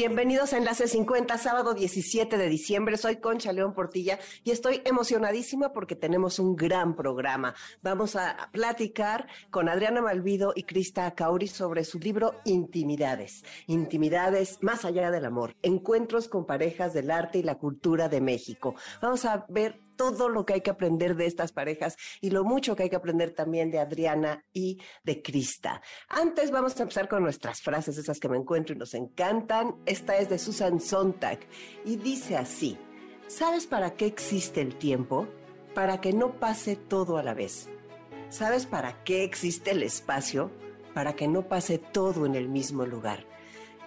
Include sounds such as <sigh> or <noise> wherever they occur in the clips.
Bienvenidos a Enlace 50, sábado 17 de diciembre. Soy Concha León Portilla y estoy emocionadísima porque tenemos un gran programa. Vamos a platicar con Adriana Malvido y Krista Cauri sobre su libro Intimidades. Intimidades más allá del amor. Encuentros con parejas del arte y la cultura de México. Vamos a ver todo lo que hay que aprender de estas parejas y lo mucho que hay que aprender también de Adriana y de Krista. Antes vamos a empezar con nuestras frases, esas que me encuentro y nos encantan. Esta es de Susan Sontag y dice así, ¿sabes para qué existe el tiempo? Para que no pase todo a la vez. ¿Sabes para qué existe el espacio? Para que no pase todo en el mismo lugar.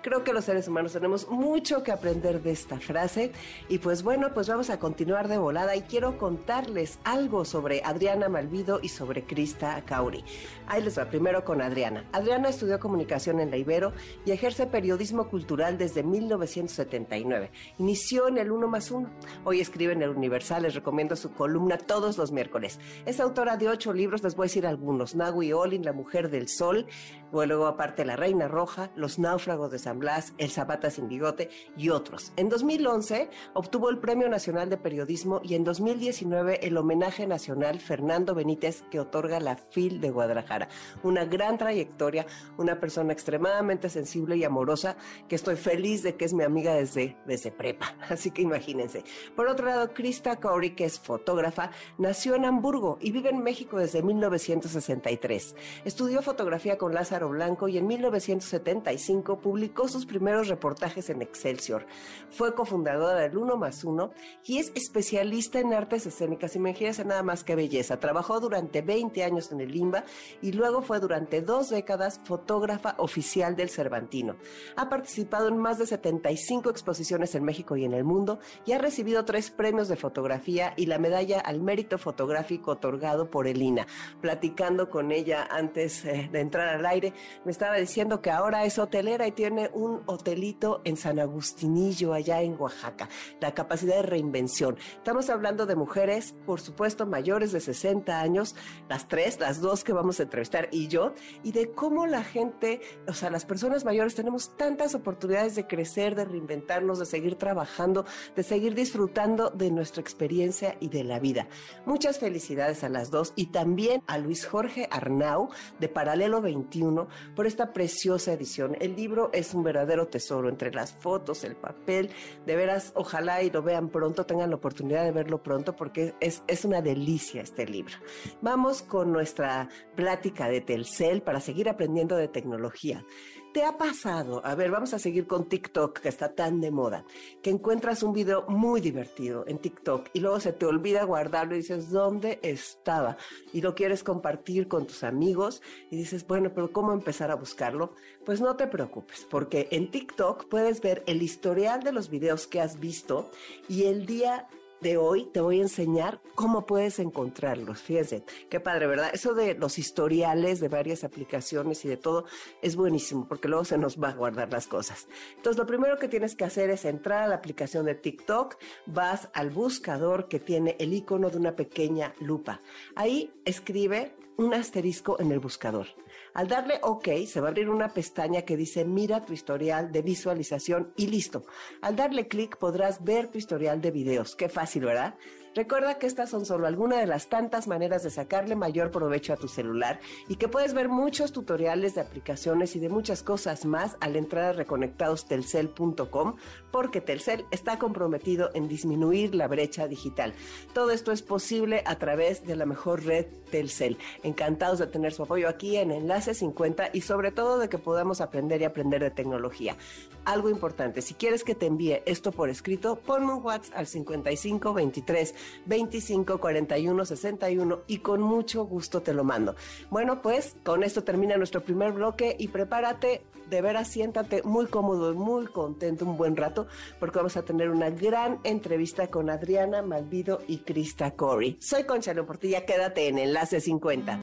Creo que los seres humanos tenemos mucho que aprender de esta frase. Y pues bueno, pues vamos a continuar de volada y quiero contarles algo sobre Adriana Malvido y sobre Krista Cauri. Ahí les va primero con Adriana. Adriana estudió comunicación en la Ibero y ejerce periodismo cultural desde 1979. Inició en el 1 más 1. Hoy escribe en el Universal, les recomiendo su columna todos los miércoles. Es autora de ocho libros, les voy a decir algunos. Nagui Olin, La Mujer del Sol, luego aparte La Reina Roja, Los Náufragos de San Blas, El Zapata sin bigote y otros. En 2011 obtuvo el Premio Nacional de Periodismo y en 2019 el homenaje nacional Fernando Benítez que otorga la FIL de Guadalajara. Una gran trayectoria, una persona extremadamente sensible y amorosa que estoy feliz de que es mi amiga desde, desde prepa. <laughs> Así que imagínense. Por otro lado, Krista Cowry, que es fotógrafa, nació en Hamburgo y vive en México desde 1963. Estudió fotografía con Lázaro Blanco y en 1975 publicó sus primeros reportajes en Excelsior. Fue cofundadora del Uno más Uno y es especialista en artes escénicas. Imagínense nada más que belleza. Trabajó durante 20 años en el Limba y luego fue durante dos décadas fotógrafa oficial del Cervantino. Ha participado en más de 75 exposiciones en México y en el mundo y ha recibido tres premios de fotografía y la medalla al mérito fotográfico otorgado por el INA. Platicando con ella antes eh, de entrar al aire, me estaba diciendo que ahora es hotelera y tiene un hotelito en San Agustinillo, allá en Oaxaca. La capacidad de reinvención. Estamos hablando de mujeres, por supuesto, mayores de 60 años, las tres, las dos que vamos a entrevistar y yo, y de cómo la gente, o sea, las personas mayores tenemos tantas oportunidades de crecer, de reinventarnos, de seguir trabajando, de seguir disfrutando de nuestra experiencia y de la vida. Muchas felicidades a las dos y también a Luis Jorge Arnau de Paralelo 21 por esta preciosa edición. El libro es un verdadero tesoro entre las fotos, el papel. De veras, ojalá y lo vean pronto, tengan la oportunidad de verlo pronto porque es, es una delicia este libro. Vamos con nuestra plática de Telcel para seguir aprendiendo de tecnología. ¿Te ha pasado? A ver, vamos a seguir con TikTok, que está tan de moda, que encuentras un video muy divertido en TikTok y luego se te olvida guardarlo y dices, ¿dónde estaba? Y lo quieres compartir con tus amigos y dices, bueno, pero ¿cómo empezar a buscarlo? Pues no te preocupes, porque en TikTok puedes ver el historial de los videos que has visto y el día de hoy te voy a enseñar cómo puedes encontrarlos. Fíjense, qué padre, ¿verdad? Eso de los historiales de varias aplicaciones y de todo es buenísimo porque luego se nos va a guardar las cosas. Entonces, lo primero que tienes que hacer es entrar a la aplicación de TikTok, vas al buscador que tiene el icono de una pequeña lupa. Ahí escribe un asterisco en el buscador. Al darle OK, se va a abrir una pestaña que dice Mira tu historial de visualización y listo. Al darle clic podrás ver tu historial de videos. Qué fácil, ¿verdad? Recuerda que estas son solo algunas de las tantas maneras de sacarle mayor provecho a tu celular y que puedes ver muchos tutoriales de aplicaciones y de muchas cosas más al entrar a reconectadostelcel.com porque Telcel está comprometido en disminuir la brecha digital. Todo esto es posible a través de la mejor red Telcel. Encantados de tener su apoyo aquí en Enlace 50 y sobre todo de que podamos aprender y aprender de tecnología. Algo importante, si quieres que te envíe esto por escrito, ponme un WhatsApp al 55 23 25 41 61 y con mucho gusto te lo mando. Bueno, pues con esto termina nuestro primer bloque y prepárate, de veras siéntate muy cómodo y muy contento un buen rato porque vamos a tener una gran entrevista con Adriana Malvido y Krista Corey. Soy Concha León Portilla, quédate en Enlace 50.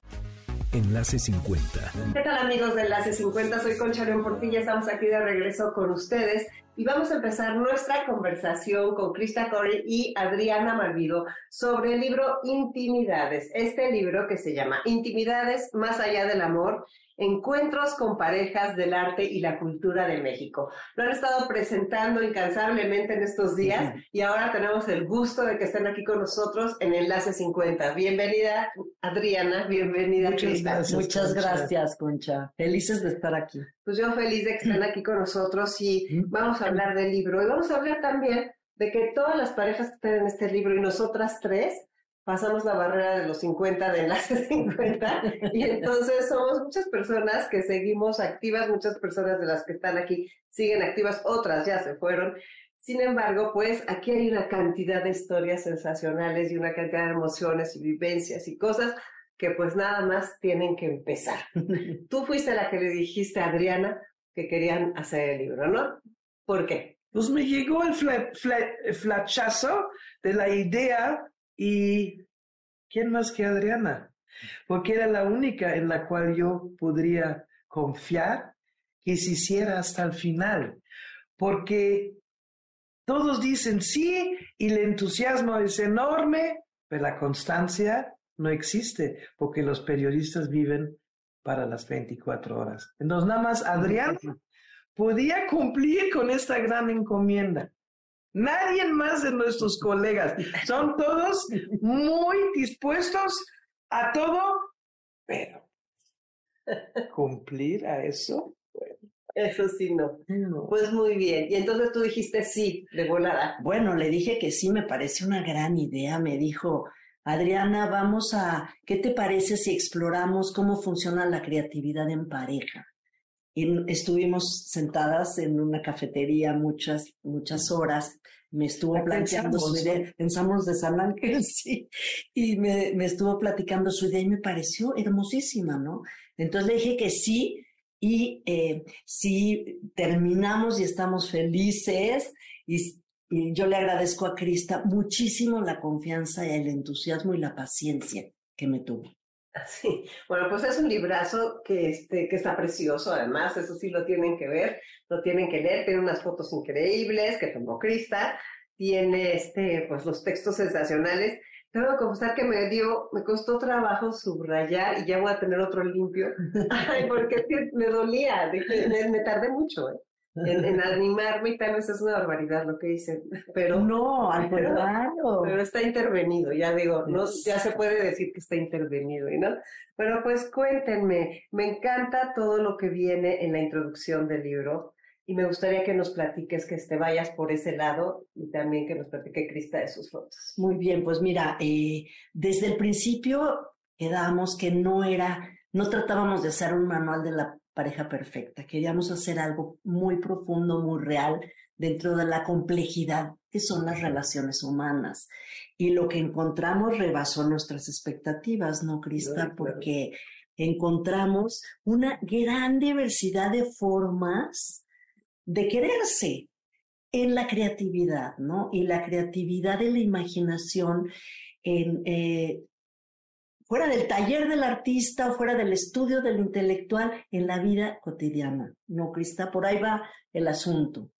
Enlace 50. ¿Qué tal amigos de Enlace 50? Soy Concha León Portilla, estamos aquí de regreso con ustedes y vamos a empezar nuestra conversación con Krista Corey y Adriana Malvido sobre el libro Intimidades. Este libro que se llama Intimidades más allá del amor Encuentros con parejas del arte y la cultura de México. Lo han estado presentando incansablemente en estos días y ahora tenemos el gusto de que estén aquí con nosotros en Enlace 50. Bienvenida, Adriana, bienvenida, Muchas Gracias, Muchas gracias, Concha. Felices de estar aquí. Pues yo feliz de que estén aquí con nosotros y vamos a hablar del libro y vamos a hablar también de que todas las parejas que están en este libro y nosotras tres pasamos la barrera de los 50, de <laughs> enlace 50, y entonces somos muchas personas que seguimos activas, muchas personas de las que están aquí siguen activas, otras ya se fueron. Sin embargo, pues aquí hay una cantidad de historias sensacionales y una cantidad de emociones y vivencias y cosas que pues nada más tienen que empezar. <laughs> Tú fuiste la que le dijiste a Adriana que querían hacer el libro, ¿no? ¿Por qué? Pues me llegó el flachazo de la idea y ¿quién más que Adriana? Porque era la única en la cual yo podría confiar que se hiciera hasta el final. Porque todos dicen sí y el entusiasmo es enorme, pero la constancia no existe porque los periodistas viven para las 24 horas. Entonces, nada más Adriana podía cumplir con esta gran encomienda. Nadie más de nuestros colegas. Son <laughs> todos muy dispuestos a todo, pero cumplir a eso. Eso sí, no. Pues muy bien. Y entonces tú dijiste sí, de volada. Bueno, le dije que sí, me parece una gran idea. Me dijo, Adriana, vamos a, ¿qué te parece si exploramos cómo funciona la creatividad en pareja? Y estuvimos sentadas en una cafetería muchas, muchas horas. Me estuvo planteando su idea, pensamos de San Ángel, <laughs> sí, y me, me estuvo platicando su idea y me pareció hermosísima, ¿no? Entonces le dije que sí, y eh, si terminamos y estamos felices, y, y, yo le agradezco a Crista muchísimo la confianza, y el entusiasmo y la paciencia que me tuvo. <laughs> Sí, bueno, pues es un librazo que, este, que está precioso, además, eso sí lo tienen que ver, lo tienen que leer, tiene unas fotos increíbles que tomó Crista, tiene este, pues los textos sensacionales. Tengo que confesar que me dio, me costó trabajo subrayar y ya voy a tener otro limpio, <laughs> Ay, porque me dolía, me, me tardé mucho, ¿eh? En, animarme y tal vez es una barbaridad lo que dicen, <laughs> pero no, al contrario. Pero, está intervenido, ya digo, no, ya se puede decir que está intervenido, ¿no? Pero pues cuéntenme, me encanta todo lo que viene en la introducción del libro y me gustaría que nos platiques, que te vayas por ese lado y también que nos platique Crista de sus fotos. Muy bien, pues mira, eh, desde el principio quedamos que no era, no tratábamos de hacer un manual de la pareja perfecta. Queríamos hacer algo muy profundo, muy real, dentro de la complejidad que son las relaciones humanas. Y lo que encontramos rebasó nuestras expectativas, ¿no, Crista? Porque encontramos una gran diversidad de formas de quererse en la creatividad, ¿no? Y la creatividad de la imaginación en, eh, fuera del taller del artista fuera del estudio del intelectual en la vida cotidiana. No, Crista, por ahí va el asunto.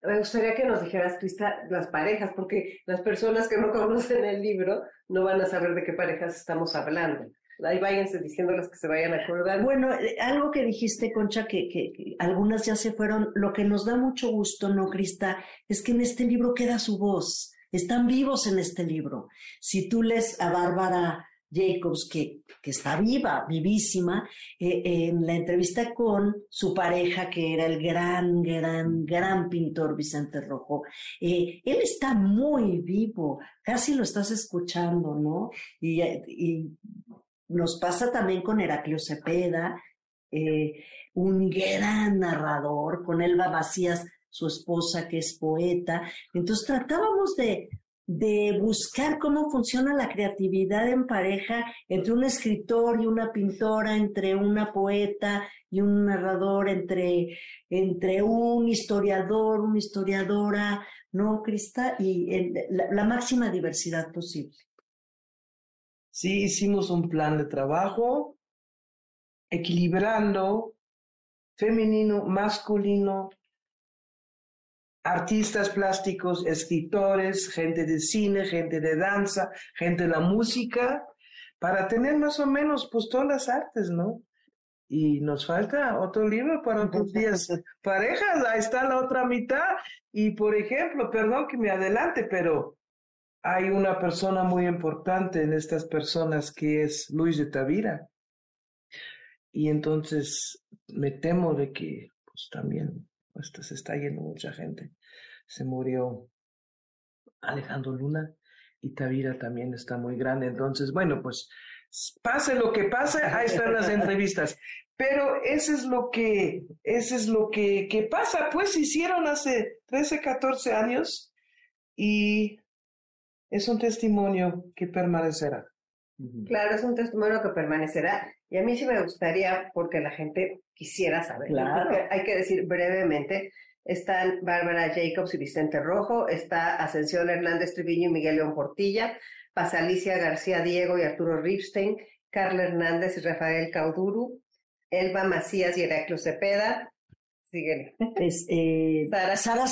Me gustaría que nos dijeras, Crista, las parejas, porque las personas que no <laughs> conocen el libro no van a saber de qué parejas estamos hablando. Ahí váyanse diciendo las que se vayan a acordar. Bueno, eh, algo que dijiste, Concha, que, que, que, algunas ya se fueron. Lo que nos da mucho gusto, ¿no, Crista? Es que en este libro queda su voz. Están vivos en este libro. Si tú lees a Bárbara Jacobs, que, que está viva, vivísima, eh, en la entrevista con su pareja, que era el gran, gran, gran pintor Vicente Rojo, eh, él está muy vivo, casi lo estás escuchando, ¿no? Y, y nos pasa también con Heraclio Cepeda, eh, un gran narrador, con Elba Vacías, su esposa, que es poeta. Entonces tratábamos de de buscar cómo funciona la creatividad en pareja entre un escritor y una pintora, entre una poeta y un narrador, entre, entre un historiador, una historiadora, ¿no, Crista? Y la, máxima diversidad posible. Sí, hicimos un plan de trabajo equilibrando femenino, masculino, artistas plásticos, escritores, gente de cine, gente de danza, gente de la música, para tener más o menos pues todas las artes, ¿no? Y nos falta otro libro para otros días. <laughs> Parejas, ahí está la otra mitad. Y por ejemplo, perdón que me adelante, pero hay una persona muy importante en estas personas que es Luis de Tavira. Y entonces me temo de que pues también pues, se está yendo mucha gente. Se murió Alejandro Luna y Tavira también está muy grande. Entonces, bueno, pues pase lo que pase, ahí están las entrevistas. <laughs> Pero eso es lo que, eso es lo que, que pasa. Pues hicieron hace 13, 14 años y es un testimonio que permanecerá. Claro, es un testimonio que permanecerá. Y a mí sí me gustaría, porque la gente quisiera saber. Claro. Hay que decir brevemente, están Bárbara Jacobs y Vicente Rojo, está Ascensión Hernández Triviño y Miguel León Portilla, pasa Alicia García Diego y Arturo Ripstein, Carla Hernández y Rafael Cauduru, Elba Macías y Heraclio Cepeda. Siguen. Eh, <laughs> Sara. Sara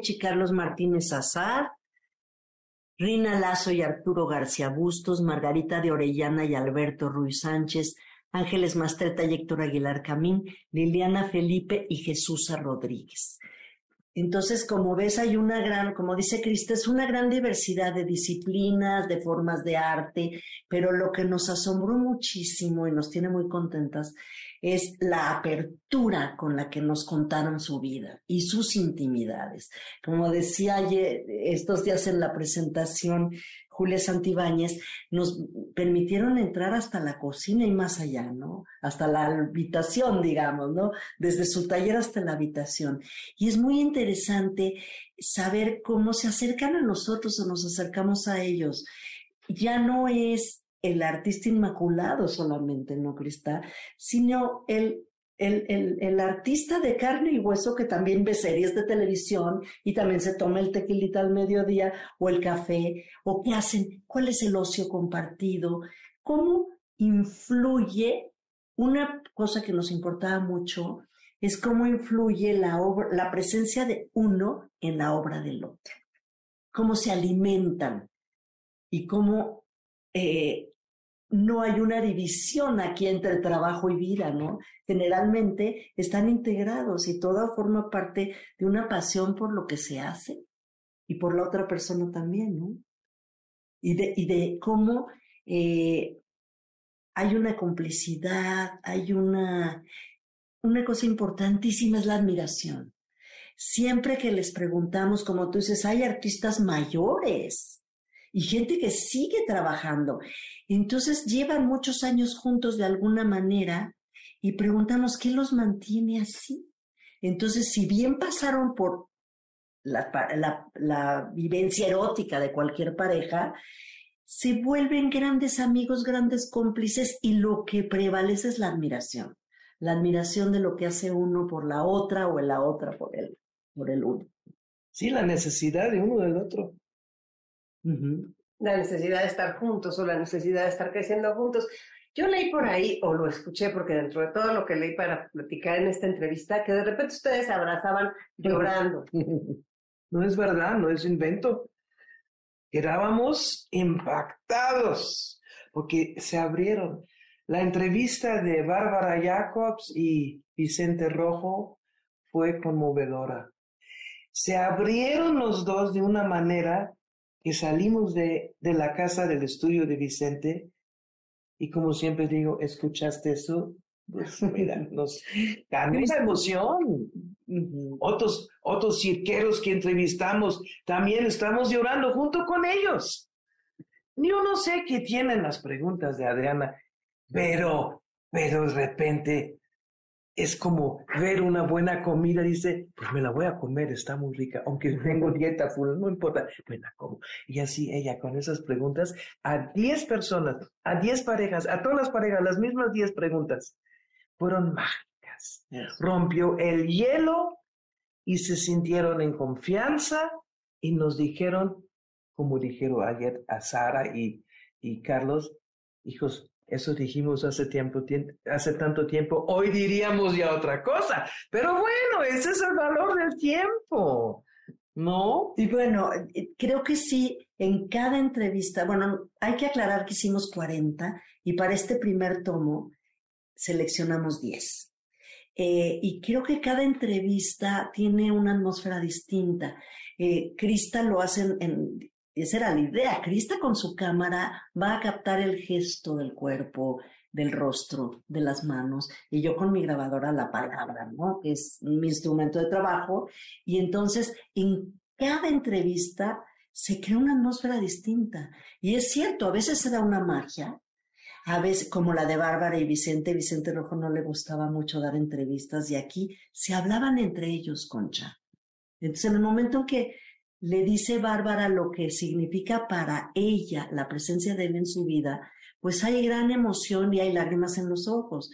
y Carlos Martínez Azar, Rina Lazo y Arturo García Bustos, Margarita de Orellana y Alberto Ruiz Sánchez, Ángeles Mastreta y Héctor Aguilar Camín, Liliana Felipe y Jesús Rodríguez. Entonces, como ves, hay una gran, como dice Cristo, es una gran diversidad de disciplinas, de formas de arte, pero lo que nos asombró muchísimo y nos tiene muy contentas es la apertura con la que nos contaron su vida y sus intimidades. Como decía ayer, estos días en la presentación, Julia Santibáñez, nos permitieron entrar hasta la cocina y más allá, ¿no? Hasta la habitación, digamos, ¿no? Desde su taller hasta la habitación. Y es muy interesante saber cómo se acercan a nosotros o nos acercamos a ellos. Ya no es el artista inmaculado solamente, ¿no, Crista? Sino el el, el, artista de carne y hueso que también ve series de televisión y también se toma el tequilita al mediodía o el café, o qué hacen, cuál es el ocio compartido, cómo influye, una cosa que nos importaba mucho es cómo influye la, obra, la presencia de uno en la obra del otro, cómo se alimentan y cómo eh, no hay una división aquí entre trabajo y vida, ¿no? Generalmente están integrados y toda forma parte de una pasión por lo que se hace y por la otra persona también, ¿no? Y de, y de cómo eh, hay una complicidad, hay una, una cosa importantísima, es la admiración. Siempre que les preguntamos, como tú dices, hay artistas mayores, y gente que sigue trabajando. Entonces llevan muchos años juntos de alguna manera y preguntamos qué los mantiene así. Entonces, si bien pasaron por la, vivencia erótica de cualquier pareja, se vuelven grandes amigos, grandes cómplices y lo que prevalece es la admiración. La admiración de lo que hace uno por la otra o la otra por él, por el uno. Sí, la necesidad de uno del otro. La necesidad de estar juntos o la necesidad de estar creciendo juntos. Yo leí por ahí, o lo escuché, porque dentro de todo lo que leí para platicar en esta entrevista, que de repente ustedes se abrazaban llorando. <laughs> No es verdad, no es invento. Quedábamos impactados porque se abrieron. La entrevista de Bárbara Jacobs y Vicente Rojo fue conmovedora. Se abrieron los dos de una manera que salimos de, de la casa del estudio de Vicente y como siempre digo, ¿escuchaste eso? Pues mira, <laughs> nos cambió esa emoción. Otros, otros cirqueros que entrevistamos también estamos llorando junto con ellos. Yo no sé qué tienen las preguntas de Adriana, pero, pero de repente es como ver una buena comida, dice, pues me la voy a comer, está muy rica, aunque <laughs> tengo dieta full, no importa, me la como. Y así ella con esas preguntas a 10 personas, a 10 parejas, a todas las parejas, las mismas 10 preguntas, fueron mágicas. Rompió el hielo y se sintieron en confianza y nos dijeron, como dijeron ayer a Sara y, y Carlos, hijos, eso dijimos hace tiempo, hace tanto tiempo. Hoy diríamos ya otra cosa. Pero bueno, ese es el valor del tiempo. ¿No? Y bueno, eh, creo que sí, en cada entrevista, bueno, hay que aclarar que hicimos 40 y para este primer tomo seleccionamos 10. Eh, y creo que cada entrevista tiene una atmósfera distinta. Eh, lo hace en, esa era la idea. Crista con su cámara va a captar el gesto del cuerpo, del rostro, de las manos, y yo con mi grabadora la palabra, ¿no? Que es mi instrumento de trabajo. Y entonces, en cada entrevista se crea una atmósfera distinta. Y es cierto, a veces se da una magia, a veces como la de Bárbara y Vicente, Vicente Rojo no le gustaba mucho dar entrevistas y aquí se hablaban entre ellos, Concha. Entonces, en el momento en que le dice Bárbara lo que significa para ella la presencia de él en su vida, pues hay gran emoción y hay lágrimas en los ojos.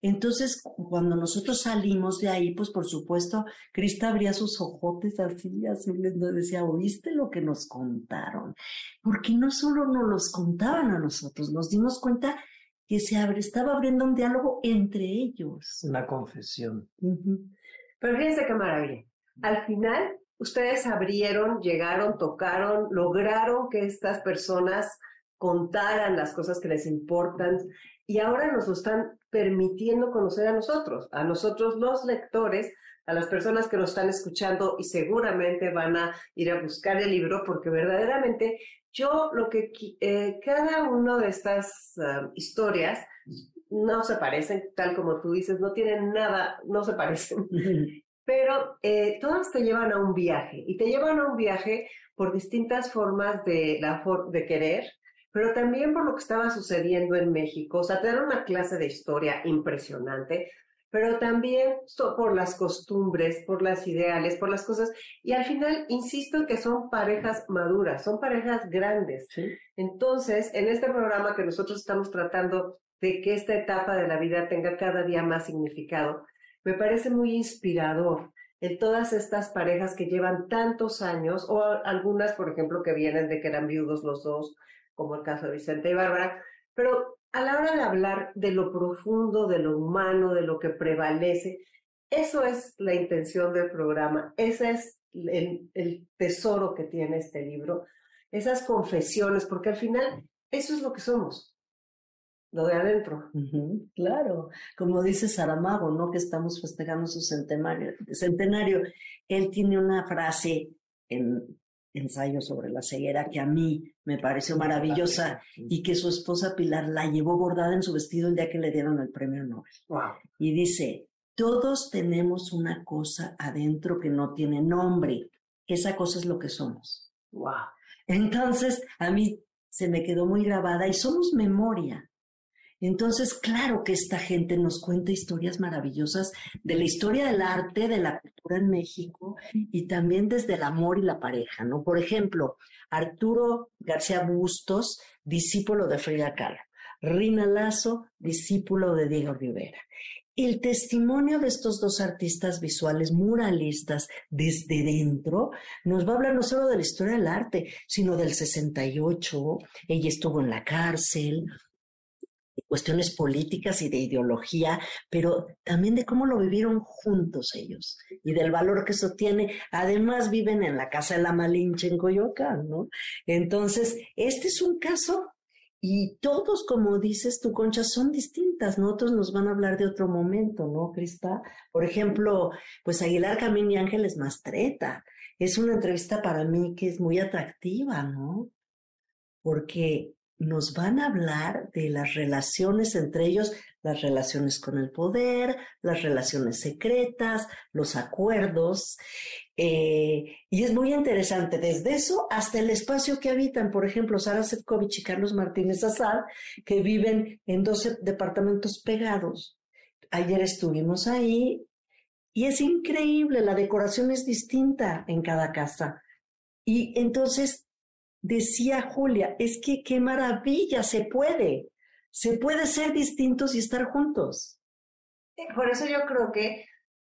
Entonces, cuando nosotros salimos de ahí, pues por supuesto, Crista abría sus ojotes así, así, nos decía, ¿oíste lo que nos contaron? Porque no solo nos los contaban a nosotros, nos dimos cuenta que se estaba abriendo un diálogo entre ellos. Una confesión. Pero fíjense qué maravilla. Al final, ustedes abrieron, llegaron, tocaron, lograron que estas personas contaran las cosas que les importan y ahora nos lo están permitiendo conocer a nosotros, a nosotros los lectores, a las personas que nos están escuchando y seguramente van a ir a buscar el libro porque verdaderamente yo lo que eh, cada una de estas ah, historias no se parecen, tal como tú dices, no tienen nada, no se parecen. Pero eh, todas te llevan a un viaje y te llevan a un viaje por distintas formas de, la de querer, pero también por lo que estaba sucediendo en México. O sea, te dan una clase de historia impresionante, pero también por las costumbres, por las ideales, por las cosas. Y al final, insisto en que son parejas maduras, son parejas grandes. Entonces, en este programa que nosotros estamos tratando de que esta etapa de la vida tenga cada día más significado, me parece muy inspirador en todas estas parejas que llevan tantos años, o algunas, por ejemplo, que vienen de que eran viudos los dos, como el caso de Vicente y Bárbara, pero a la hora de hablar de lo profundo, de lo humano, de lo que prevalece, eso es la intención del programa, ese es el, el tesoro que tiene este libro, esas confesiones, porque al final eso es lo que somos, lo de adentro. claro, como dice Saramago, ¿no? Que estamos festejando su centenario, centenario. Él tiene una frase en ensayo sobre la ceguera que a mí me pareció maravillosa y que su esposa Pilar la llevó bordada en su vestido el día que le dieron el premio Nobel. Y dice, todos tenemos una cosa adentro que no tiene nombre. Esa cosa es lo que somos. Wow. Entonces, a mí se me quedó muy grabada y somos memoria. Entonces, claro que esta gente nos cuenta historias maravillosas de la historia del arte, de la cultura en México y también desde el amor y la pareja, ¿no? Por ejemplo, Arturo García Bustos, discípulo de Frida Kahlo. Rina Lazo, discípulo de Diego Rivera. El testimonio de estos dos artistas visuales muralistas desde dentro nos va a hablar no solo de la historia del arte, sino del 68. Ella estuvo en la cárcel, cuestiones políticas y de ideología, pero también de cómo lo vivieron juntos ellos y del valor que eso tiene. Además viven en la casa de la Malinche en Coyoacán, ¿no? Entonces, este es un caso y todos, como dices tú, Concha, son distintas, ¿no? Otros nos van a hablar de otro momento, ¿no, Crista? Por ejemplo, pues Aguilar Camín y Ángeles Mastreta. Es una entrevista para mí que es muy atractiva, ¿no? Porque nos van a hablar de las relaciones entre ellos, las relaciones con el poder, las relaciones secretas, los acuerdos. Eh, y es muy interesante desde eso hasta el espacio que habitan. Por ejemplo, Sara Sefcovic y Carlos Martínez Azad, que viven en 12 departamentos pegados. ayer estuvimos ahí y es increíble, la decoración es distinta en cada casa. Y entonces decía Julia, es que qué maravilla, se puede, se puede ser distintos y estar juntos. Por eso yo creo que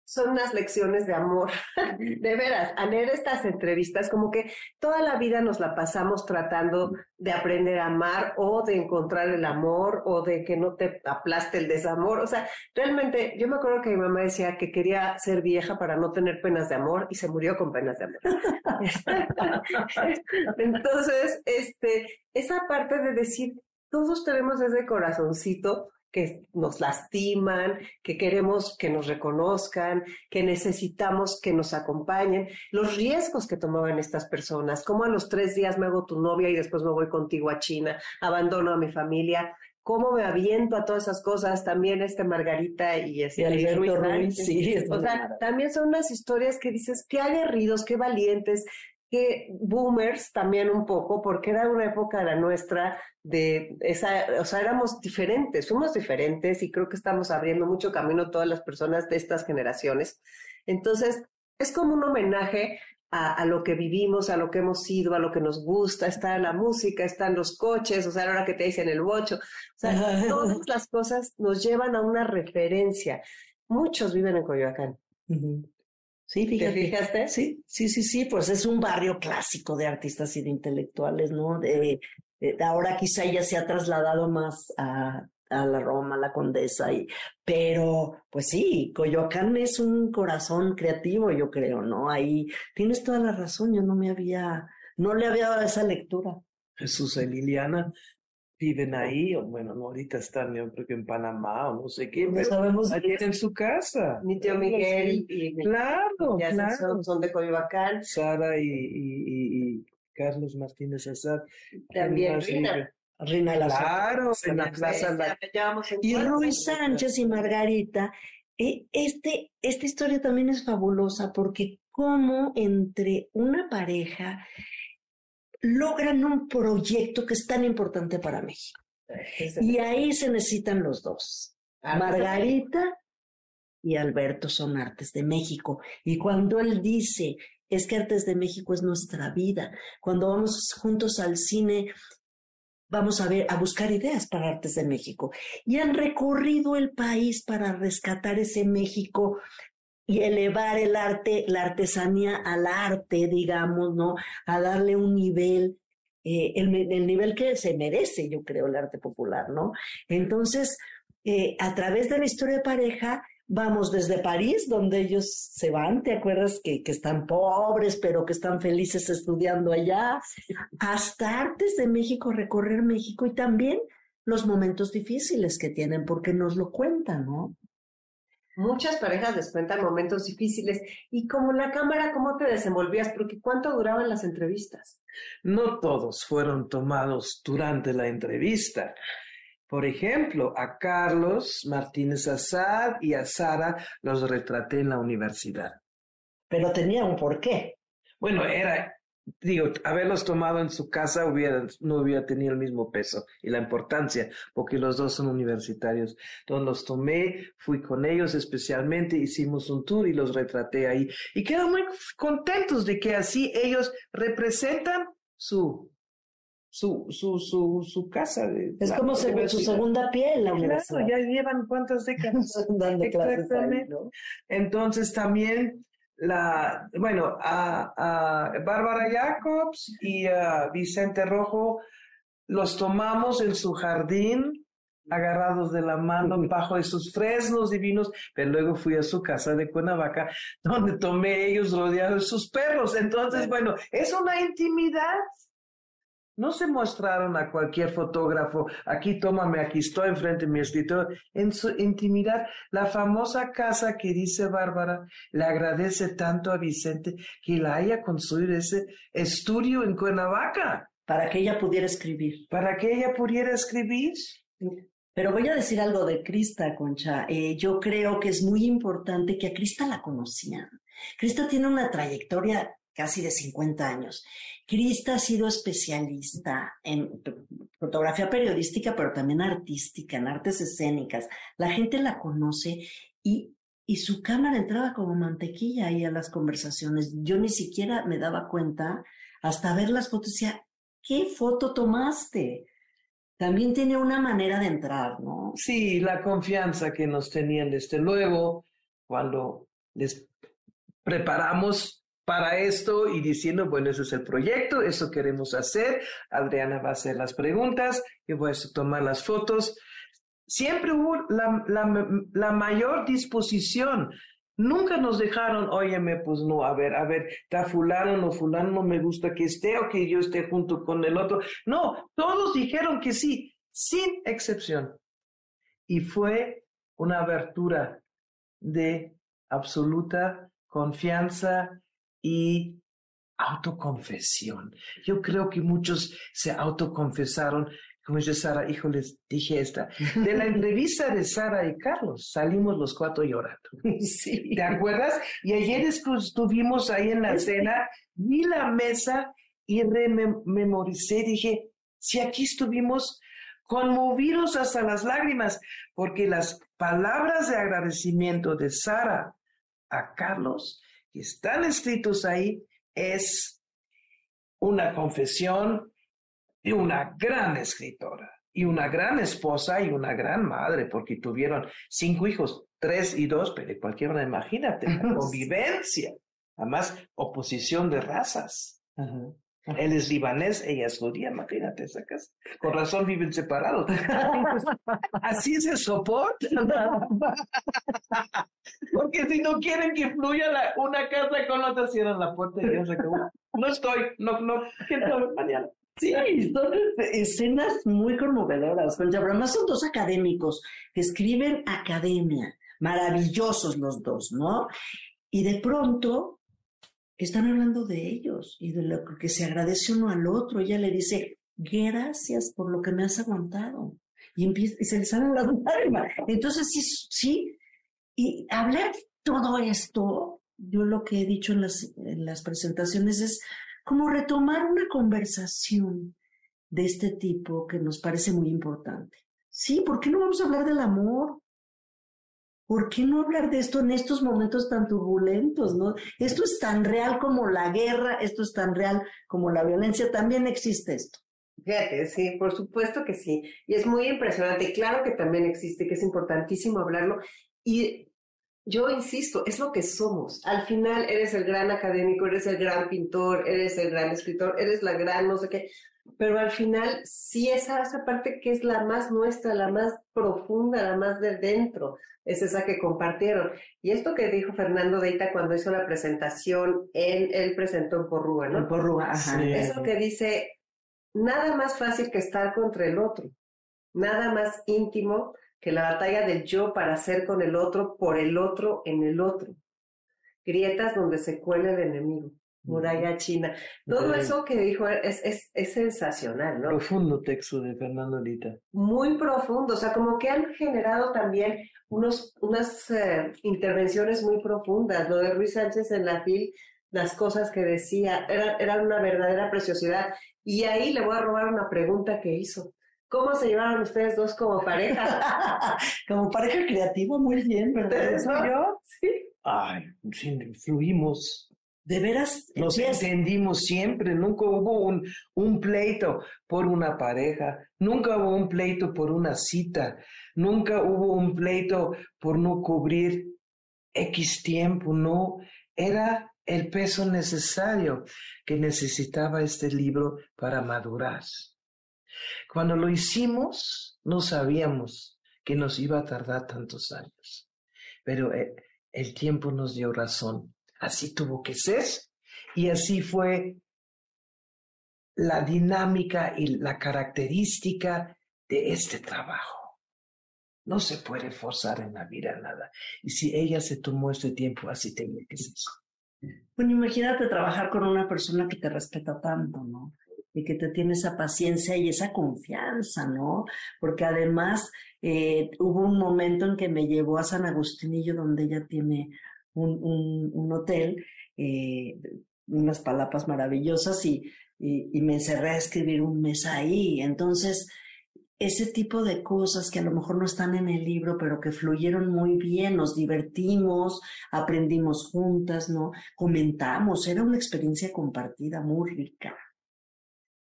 son unas lecciones de amor. <laughs> De veras, al leer estas entrevistas, como que toda la vida nos la pasamos tratando de aprender a amar o de encontrar el amor o de que no te aplaste el desamor. O sea, realmente yo me acuerdo que mi mamá decía que quería ser vieja para no tener penas de amor y se murió con penas de amor. <laughs> Entonces, este, esa parte de decir, todos tenemos ese corazoncito que nos lastiman, que queremos que nos reconozcan, que necesitamos que nos acompañen, los riesgos que tomaban estas personas, como a los tres días me hago tu novia y después me voy contigo a China, abandono a mi familia, cómo me aviento a todas esas cosas, también este Margarita y este Ruiz, sí, o sea, también son unas historias que dices, qué aguerridos, qué valientes, que boomers también un poco, porque era una época la nuestra de esa, o sea, éramos diferentes, somos diferentes y creo que estamos abriendo mucho camino todas las personas de estas generaciones. Entonces, es como un homenaje a, lo que vivimos, a lo que hemos sido, a lo que nos gusta, está la música, están los coches, o sea, ahora que te dicen el bocho, o sea, <laughs> todas las cosas nos llevan a una referencia. Muchos viven en Coyoacán. Sí, fíjate. ¿Te fijaste? Sí, sí, sí, sí, pues es un barrio clásico de artistas y de intelectuales, ¿no? De, ahora quizá ya se ha trasladado más a, a la Roma, a la Condesa, y, pero pues sí, Coyoacán es un corazón creativo, yo creo, ¿no? Ahí tienes toda la razón, yo no me había, no le había dado esa lectura. Jesús Emiliana, viven ahí, o bueno, no, ahorita están, yo creo que en Panamá o no sé qué, no sabemos allí en su casa. Mi tío Miguel y claro, ya claro. Son, de Coyoacán. Sara y, y, y, Carlos Martínez Azad. También Rina. Rina la Claro, en la plaza. Y Ruiz Sánchez y Margarita. Eh, este, esta historia también es fabulosa porque como entre una pareja logran un proyecto que es tan importante para México. Y ahí se necesitan los dos. Margarita y Alberto son Artes de México. Y cuando él dice, es que Artes de México es nuestra vida, cuando vamos juntos al cine, vamos a ver, a buscar ideas para Artes de México. Y han recorrido el país para rescatar ese México y elevar el arte, la artesanía al arte, digamos, ¿no? A darle un nivel, eh, el, nivel que se merece, yo creo, el arte popular, ¿no? Entonces, eh, a través de la historia de pareja, vamos desde París, donde ellos se van, ¿te acuerdas? Que, que están pobres, pero que están felices estudiando allá, hasta Artes de México, recorrer México y también los momentos difíciles que tienen, porque nos lo cuentan, ¿no? Muchas parejas les cuentan momentos difíciles. Y como la cámara, ¿cómo te desenvolvías? Porque ¿cuánto duraban las entrevistas? No todos fueron tomados durante la entrevista. Por ejemplo, a Carlos Martínez Azad y a Sara los retraté en la universidad. Pero tenía un porqué. Bueno, era digo, haberlos tomado en su casa hubiera, no hubiera tenido el mismo peso y la importancia, porque los dos son universitarios. Entonces los tomé, fui con ellos especialmente, hicimos un tour y los retraté ahí. Y quedan muy contentos de que así ellos representan su su, su, su, su casa. es como su segunda piel la universidad. ya llevan cuántas décadas <laughs> dando clases Entonces también la, bueno, a, a Bárbara Jacobs y a Vicente Rojo los tomamos en su jardín, agarrados de la mano bajo esos fresnos divinos, pero luego fui a su casa de Cuernavaca, donde tomé ellos rodeados de sus perros. Entonces, bueno, es una intimidad no se mostraron a cualquier fotógrafo, aquí tómame, aquí estoy enfrente de mi escritorio. En su intimidad, la famosa casa que dice Bárbara, le agradece tanto a Vicente que la haya construido ese estudio en Cuernavaca. Para que ella pudiera escribir. Para que ella pudiera escribir. Pero voy a decir algo de Crista, Concha. Eh, yo creo que es muy importante que a Crista la conocían. Crista tiene una trayectoria casi de 50 años. Crista ha sido especialista en fotografía periodística, pero también artística, en artes escénicas. La gente la conoce y, y su cámara entraba como mantequilla ahí a las conversaciones. Yo ni siquiera me daba cuenta hasta ver las fotos decía, ¿qué foto tomaste? También tiene una manera de entrar, ¿no? Sí, la confianza que nos tenían desde luego cuando les preparamos para esto y diciendo, bueno, ese es el proyecto, eso queremos hacer, Adriana va a hacer las preguntas, yo voy a tomar las fotos. Siempre hubo la, la, mayor disposición. Nunca nos dejaron, óyeme, pues no, a ver, a ver, está fulano o fulano no me gusta que esté o que yo esté junto con el otro. No, todos dijeron que sí, sin excepción. Y fue una abertura de absoluta confianza y autoconfesión. Yo creo que muchos se autoconfesaron, como dice Sara, hijo, les dije esta. De la <laughs> entrevista de Sara y Carlos, salimos los cuatro llorando. <laughs> Sí. ¿Te acuerdas? Y ayer estuvimos ahí en la cena, vi la mesa y rememoricé, dije, si aquí estuvimos conmovidos hasta las lágrimas, porque las palabras de agradecimiento de Sara a Carlos que están escritos ahí es una confesión de una gran escritora y una gran esposa y una gran madre, porque tuvieron cinco hijos, tres y dos, pero cualquiera, imagínate, la <laughs> convivencia, además oposición de razas. Él es libanés, ella es judía, imagínate esa casa. Con razón viven separados. <laughs> Así se soporta. <laughs> Porque si no quieren que fluya la, una casa con otra, cierran la puerta y ya se acabó. No estoy, no, no, ¿quién sabe mañana? Sí, son escenas muy conmovedoras. Además son dos académicos que escriben academia, maravillosos los dos, ¿no? Y de pronto están hablando de ellos y de lo que se agradece uno al otro. Ella le dice, gracias por lo que me has aguantado. Y, empieza, y se le salen las <laughs> lágrimas. Entonces, sí, sí. Y hablar todo esto, yo lo que he dicho en las, en las presentaciones es como retomar una conversación de este tipo que nos parece muy importante. Sí, ¿por qué no vamos a hablar del amor? ¿Por qué no hablar de esto en estos momentos tan turbulentos? Esto es tan real como la guerra, esto es tan real como la violencia, también existe esto. Fíjate, sí, por supuesto que sí. Y es muy impresionante. Claro que también existe, que es importantísimo hablarlo. Y yo insisto, es lo que somos. Al final eres el gran académico, eres el gran pintor, eres el gran escritor, eres la gran no sé qué. Pero al final sí esa, esa parte que es la más nuestra, la más profunda, la más de dentro es esa que compartieron. Y esto que dijo Fernando Deita cuando hizo la presentación, él, él presentó en Porrúa, ¿no? En Porrúa, ajá. Eso que dice, nada más fácil que estar contra el otro, nada más íntimo que la batalla del yo para ser con el otro, por el otro, en el otro. Grietas donde se cuela el enemigo muralla china. Todo eso que dijo es, es, es, sensacional, ¿no? Profundo texto de Fernando Lita. Muy profundo, o sea, como que han generado también unos, unas eh, intervenciones muy profundas. Lo de Ruiz Sánchez en la FIL, las cosas que decía, eran era una verdadera preciosidad. Y ahí le voy a robar una pregunta que hizo. ¿Cómo se llevaron ustedes dos como pareja? <laughs> como pareja creativa, muy bien, ¿verdad? ¿Soy yo? Sí. Ay, sí, fluimos de veras nos entendimos siempre, nunca hubo un, un, pleito por una pareja, nunca hubo un pleito por una cita, nunca hubo un pleito por no cubrir X tiempo, no, era el peso necesario que necesitaba este libro para madurar. Cuando lo hicimos, no sabíamos que nos iba a tardar tantos años, pero eh, el tiempo nos dio razón así tuvo que ser. Y así fue la dinámica y la característica de este trabajo. No se puede forzar en la vida nada. Y si ella se tomó este tiempo, así tenía que ser. Bueno, imagínate trabajar con una persona que te respeta tanto, ¿no? Y que te tiene esa paciencia y esa confianza, ¿no? Porque además eh, hubo un momento en que me llevó a San Agustinillo, donde ella tiene un, un, hotel, eh, unas palapas maravillosas y, y, me encerré a escribir un mes ahí. Entonces, ese tipo de cosas que a lo mejor no están en el libro, pero que fluyeron muy bien, nos divertimos, aprendimos juntas, ¿no? Comentamos, era una experiencia compartida muy rica.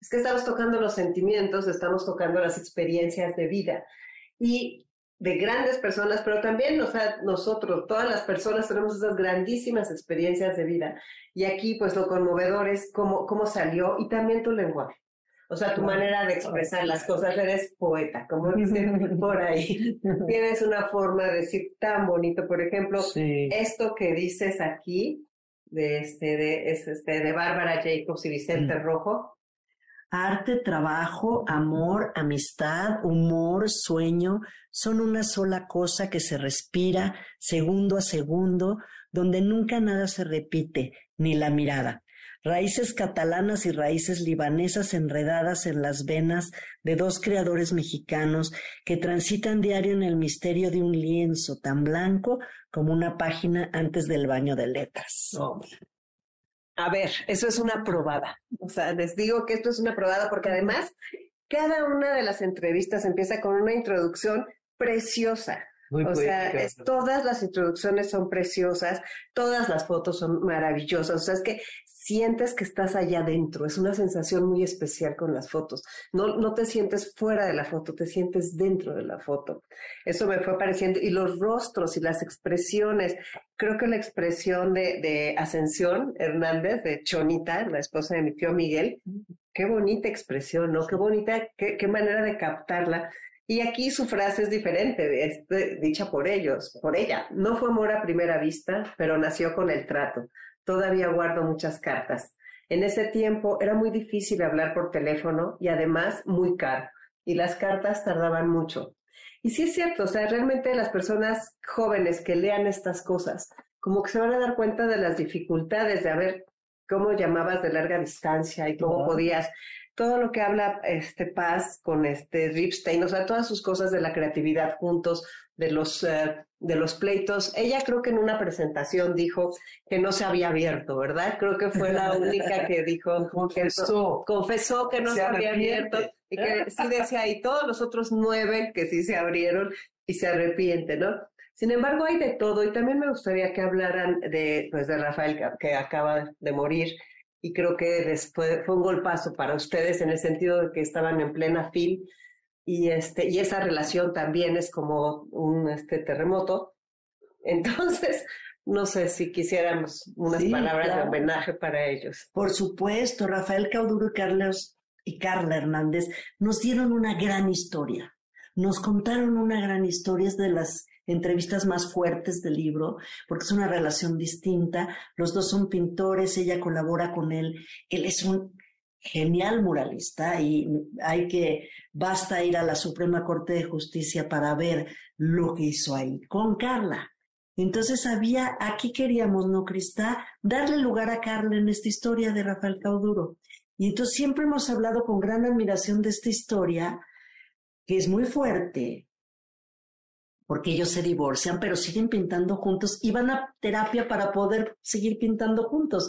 Es que estamos tocando los sentimientos, estamos tocando las experiencias de vida y de grandes personas, pero también nosotros, todas las personas tenemos esas grandísimas experiencias de vida. Y aquí, pues lo conmovedor es cómo, cómo salió y también tu lenguaje. O sea, tu manera de expresar las cosas, eres poeta, como <laughs> dicen por ahí. <laughs> Tienes una forma de decir tan bonito. Por ejemplo, esto que dices aquí, de este, de, este, de Bárbara Jacobs y Vicente mm. Rojo. Arte, trabajo, amor, amistad, humor, sueño, son una sola cosa que se respira segundo a segundo, donde nunca nada se repite, ni la mirada raíces catalanas y raíces libanesas enredadas en las venas de dos creadores mexicanos que transitan diario en el misterio de un lienzo tan blanco como una página antes del baño de letras. A ver, eso es una probada. O sea, les digo que esto es una probada porque además cada una de las entrevistas empieza con una introducción preciosa o sea, todas las introducciones son preciosas, todas las fotos son maravillosas. O sea, es que sientes que estás allá adentro. Es una sensación muy especial con las fotos. No, no te sientes fuera de la foto, te sientes dentro de la foto. Eso me fue pareciendo. Y los rostros y las expresiones. Creo que la expresión de, de Ascensión Hernández, de Chonita, la esposa de mi tío Miguel, qué bonita expresión, ¿no? Qué bonita, qué, qué manera de captarla y aquí su frase es diferente, es dicha por ellos, por ella. No fue amor a primera vista, pero nació con el trato. Todavía guardo muchas cartas. En ese tiempo era muy difícil hablar por teléfono y además muy caro. Y las cartas tardaban mucho. Y sí es cierto, o sea, realmente las personas jóvenes que lean estas cosas, como que se van a dar cuenta de las dificultades de haber cómo llamabas de larga distancia y cómo podías todo lo que habla este Paz con este Ripstein, o sea, todas sus cosas de la creatividad juntos, de los, eh, de los pleitos. Ella creo que en una presentación dijo que no se había abierto, ¿verdad? Creo que fue la única que dijo, <laughs> confesó, que, confesó que no se, había abierto y que sí decía, y todos los otros nueve que sí se abrieron y se arrepiente, ¿no? Sin embargo, hay de todo y también me gustaría que hablaran de, pues, de Rafael que acaba de morir y creo que después fue un golpazo para ustedes en el sentido de que estaban en plena fil y este y esa relación también es como un este terremoto. <laughs> Entonces, no sé si quisiéramos unas palabras de homenaje para ellos. Por supuesto, Rafael Cauduro y Carlos y Carla Hernández nos dieron una gran historia. Nos contaron una gran historia, es de las entrevistas más fuertes del libro, porque es una relación distinta. Los dos son pintores, ella colabora con él. Él es un genial muralista y hay que, basta ir a la Suprema Corte de Justicia para ver lo que hizo ahí con Carla. Entonces había, aquí queríamos, ¿no, Crista? Darle lugar a Carla en esta historia de Rafael Cauduro. Y entonces siempre hemos hablado con gran admiración de esta historia, que es muy fuerte, porque ellos se divorcian, pero siguen pintando juntos y van a terapia para poder seguir pintando juntos.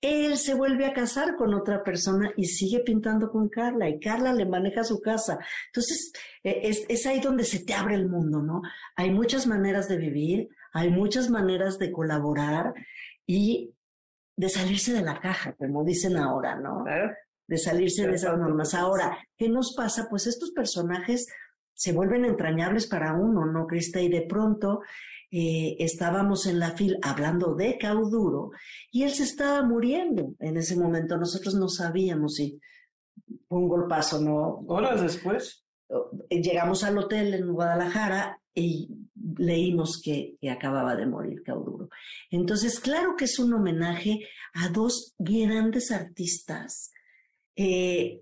Él se vuelve a casar con otra persona y sigue pintando con Carla y Carla le maneja su casa. Entonces, e, es, es ahí donde se te abre el mundo, ¿no? Hay muchas maneras de vivir, hay muchas maneras de colaborar y de salirse de la caja, como dicen ahora, ¿no? De salirse de esas normas. Ahora, ¿qué nos pasa? Pues estos personajes se vuelven entrañables para uno, ¿no, Crista? Y de pronto eh, estábamos en la fila hablando de Cauduro y él se estaba muriendo en ese momento. Nosotros no sabíamos si fue un golpazo, ¿no? Horas después. Llegamos al hotel en Guadalajara y leímos que, acababa de morir Cauduro. Entonces, claro que es un homenaje a dos grandes artistas. Eh,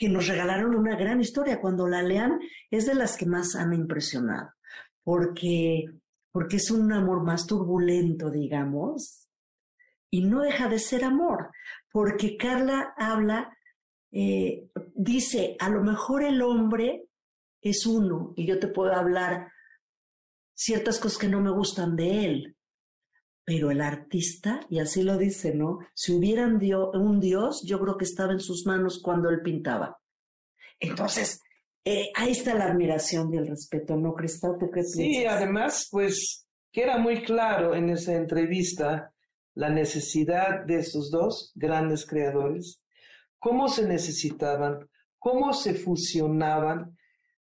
que nos regalaron una gran historia. Cuando la lean, es de las que más han impresionado, porque, porque es un amor más turbulento, digamos, y no deja de ser amor, porque Carla habla, eh, dice, a lo mejor el hombre es uno, y yo te puedo hablar ciertas cosas que no me gustan de él, pero el artista, y así lo dice, ¿no? Si hubieran dio, un Dios, yo creo que estaba en sus manos cuando él pintaba. Entonces, eh, ahí está la admiración y el respeto, ¿no, Cristal? ¿Tú qué Sí, además, pues, queda muy claro en esa entrevista la necesidad de esos dos grandes creadores, cómo se necesitaban, cómo se fusionaban,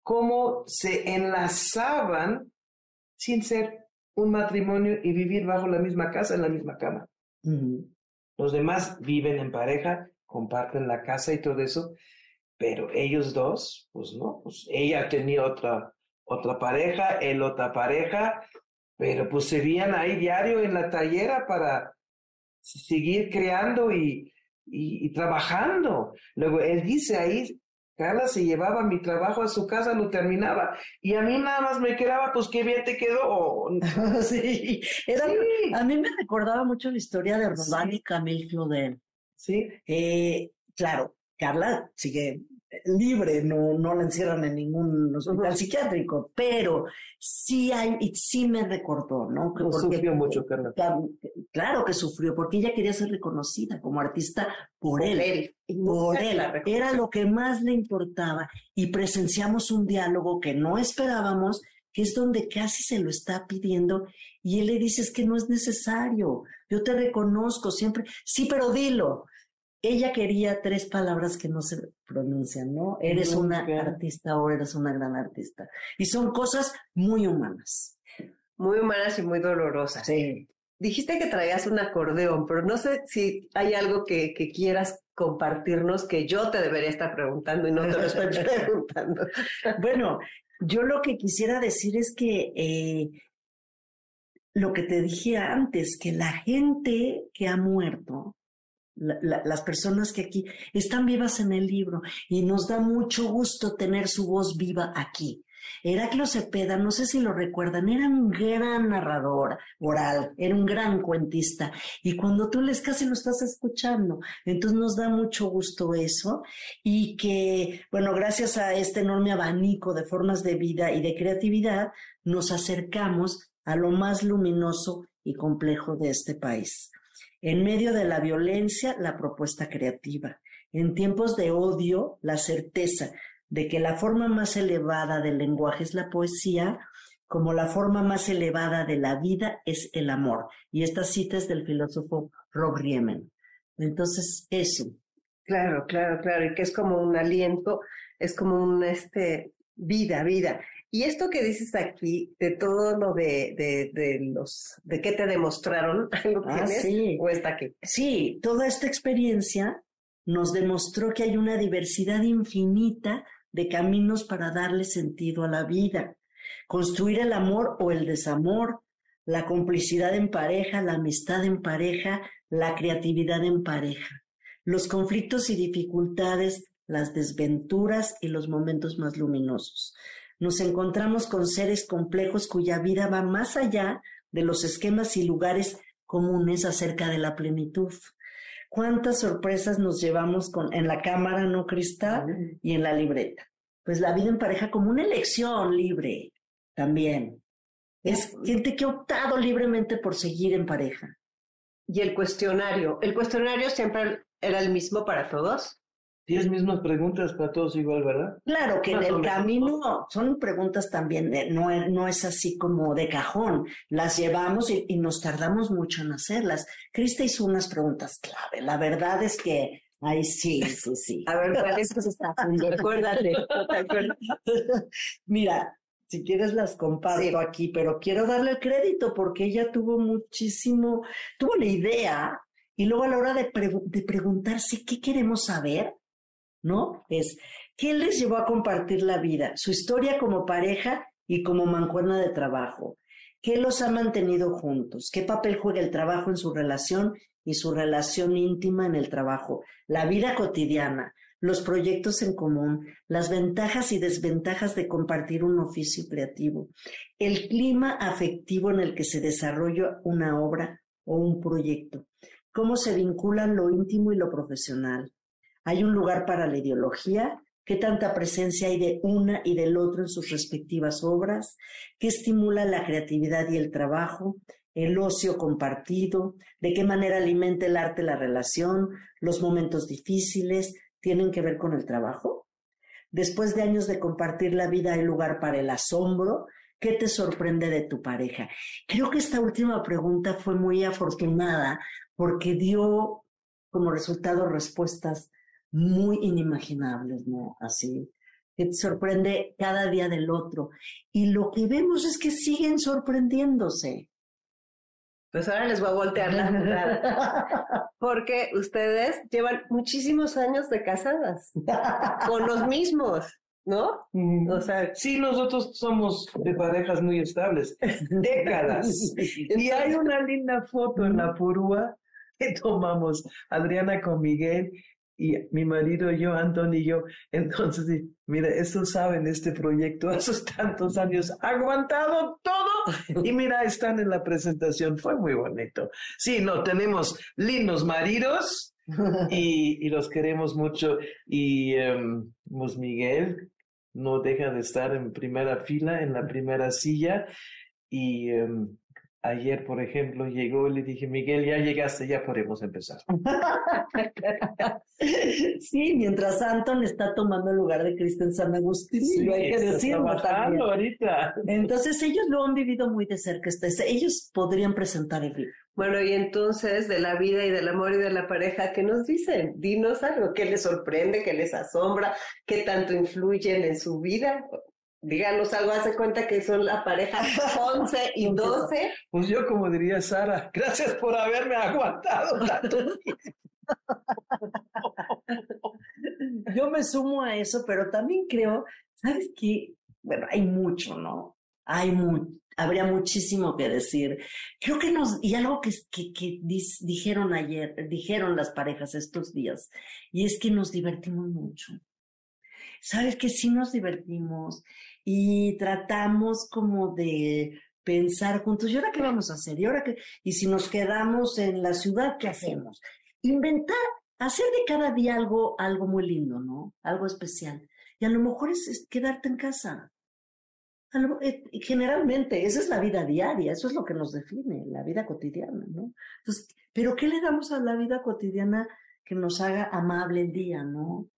cómo se enlazaban sin ser un matrimonio y vivir bajo la misma casa, en la misma cama. Los demás viven en pareja, comparten la casa y todo eso, pero ellos dos, pues no, pues ella tenía otra, otra pareja, él otra pareja, pero pues se veían ahí diario en la tallera para seguir creando y, y, trabajando. Luego él dice ahí, Carla se llevaba mi trabajo a su casa, lo terminaba, y a mí nada más me quedaba, pues qué bien te quedó. <laughs> sí, era, a mí me recordaba mucho la historia de Rodán y Camille Claudel. Sí. Eh, claro, Carla sigue libre, no, no la encierran en ningún hospital psiquiátrico, pero sí hay, y sí me recordó, ¿no? Que sufrió mucho, Carla. Claro que sufrió, porque ella quería ser reconocida como artista por, él. Por él. Era lo que más le importaba. Y presenciamos un diálogo que no esperábamos, que es donde casi se lo está pidiendo, y él le dice, es que no es necesario, yo te reconozco siempre, sí, pero dilo ella quería tres palabras que no se pronuncian, ¿no? Eres una artista o eres una gran artista. Y son cosas muy humanas. Muy humanas y muy dolorosas. Sí. Dijiste que traías un acordeón, pero no sé si hay algo que, quieras compartirnos que yo te debería estar preguntando y no te lo estoy <laughs> preguntando. bueno, yo lo que quisiera decir es que eh, lo que te dije antes, que la gente que ha muerto las personas que aquí están vivas en el libro y nos da mucho gusto tener su voz viva aquí. Heraclio Cepeda, no sé si lo recuerdan, era un gran narrador oral, era un gran cuentista y cuando tú les casi lo estás escuchando, entonces nos da mucho gusto eso y que, bueno, gracias a este enorme abanico de formas de vida y de creatividad, nos acercamos a lo más luminoso y complejo de este país. En medio de la violencia, la propuesta creativa. En tiempos de odio, la certeza de que la forma más elevada del lenguaje es la poesía, como la forma más elevada de la vida es el amor. Y esta cita es del filósofo Rob Riemen. Entonces, eso. Claro, claro, claro. Y que es como un aliento, es como un, este, vida, vida. Y esto que dices aquí, de todo lo de, de, los, de qué te demostraron, <laughs> ¿lo ah, sí. o está aquí? Sí, toda esta experiencia nos demostró que hay una diversidad infinita de caminos para darle sentido a la vida. Construir el amor o el desamor, la complicidad en pareja, la amistad en pareja, la creatividad en pareja, los conflictos y dificultades, las desventuras y los momentos más luminosos nos encontramos con seres complejos cuya vida va más allá de los esquemas y lugares comunes acerca de la plenitud. ¿Cuántas sorpresas nos llevamos con, en la cámara no cristal y en la libreta? Pues la vida en pareja como una elección libre también. Es gente que ha optado libremente por seguir en pareja. Y el cuestionario, ¿el cuestionario siempre era el mismo para todos? Diez mismas preguntas para todos igual, ¿verdad? Claro, que en el camino son preguntas también, no, no es así como de cajón. Las llevamos y, nos tardamos mucho en hacerlas. Crista hizo unas preguntas clave. La verdad es que Ay, sí, sí, sí. <laughs> A ver, ¿cuál es que está Acuérdate. <laughs> Mira, si quieres las comparto aquí, pero quiero darle el crédito porque ella tuvo muchísimo, tuvo la idea y luego a la hora de, de preguntarse qué queremos saber, ¿no? Es, ¿qué les llevó a compartir la vida? Su historia como pareja y como mancuerna de trabajo. ¿Qué los ha mantenido juntos? ¿Qué papel juega el trabajo en su relación y su relación íntima en el trabajo? La vida cotidiana, los proyectos en común, las ventajas y desventajas de compartir un oficio creativo, el clima afectivo en el que se desarrolla una obra o un proyecto, cómo se vinculan lo íntimo y lo profesional, ¿Hay un lugar para la ideología? ¿Qué tanta presencia hay de una y del otro en sus respectivas obras? ¿Qué estimula la creatividad y el trabajo? el ocio compartido, de qué manera alimenta el arte la relación, los momentos difíciles, tienen que ver con el trabajo. Después de años de compartir la vida, hay lugar para el asombro. ¿Qué te sorprende de tu pareja? Creo que esta última pregunta fue muy afortunada porque dio como resultado respuestas muy inimaginables, ¿no? Así, que te sorprende cada día del otro. Y lo que vemos es que siguen sorprendiéndose. Pues ahora les voy a voltear la jugada. <laughs> Porque ustedes llevan muchísimos años de casadas. con los mismos, ¿no? O sea, sí, nosotros somos de parejas muy estables. Décadas. <laughs> y hay una linda foto en la purúa que tomamos Adriana con Miguel y mi marido y yo, Antonio y yo. Entonces, mira, esto saben, este proyecto, <laughs> esos tantos años, ha aguantado todo. Y <laughs> mira, están en la presentación, fue muy bonito. Sí, no, tenemos lindos maridos y, y los queremos mucho. Y um, Miguel no deja de estar en primera fila, en la primera silla. Y um, Ayer, por ejemplo, llegó y le dije, Miguel, ya llegaste, ya podemos empezar. <laughs> sí, mientras Anton está tomando el lugar de Kristen San Agustín, sí, hay que decirlo ahorita. Entonces, ellos lo han vivido muy de cerca. Este, ellos podrían presentar el libro. Bueno, y entonces de la vida y del amor y de la pareja, ¿qué nos dicen? Dinos algo, ¿qué les sorprende, qué les asombra, qué tanto influyen en su vida? Díganos algo, hace cuenta que son la pareja 11 y <laughs> 12. Pues yo como diría Sara, gracias por haberme aguantado tanto <laughs> Yo me sumo a eso, pero también creo, ¿sabes qué? Bueno, hay mucho, ¿no? Hay mucho, habría muchísimo que decir. Creo que nos, y algo que, que, que dijeron ayer, dijeron las parejas estos días, y es que nos divertimos mucho. ¿Sabes que sí nos divertimos? Y tratamos como de pensar juntos, ¿y ahora qué vamos a hacer? ¿Y ahora qué? Y si nos quedamos en la ciudad, ¿qué hacemos? Inventar, hacer de cada día algo, algo muy lindo, ¿no? Algo especial. Y a lo mejor es, quedarte en casa. Eh, generalmente, esa es la vida diaria, eso es lo que nos define, la vida cotidiana, ¿no? Pero ¿qué le damos a la vida cotidiana que nos haga amable el día, ¿no?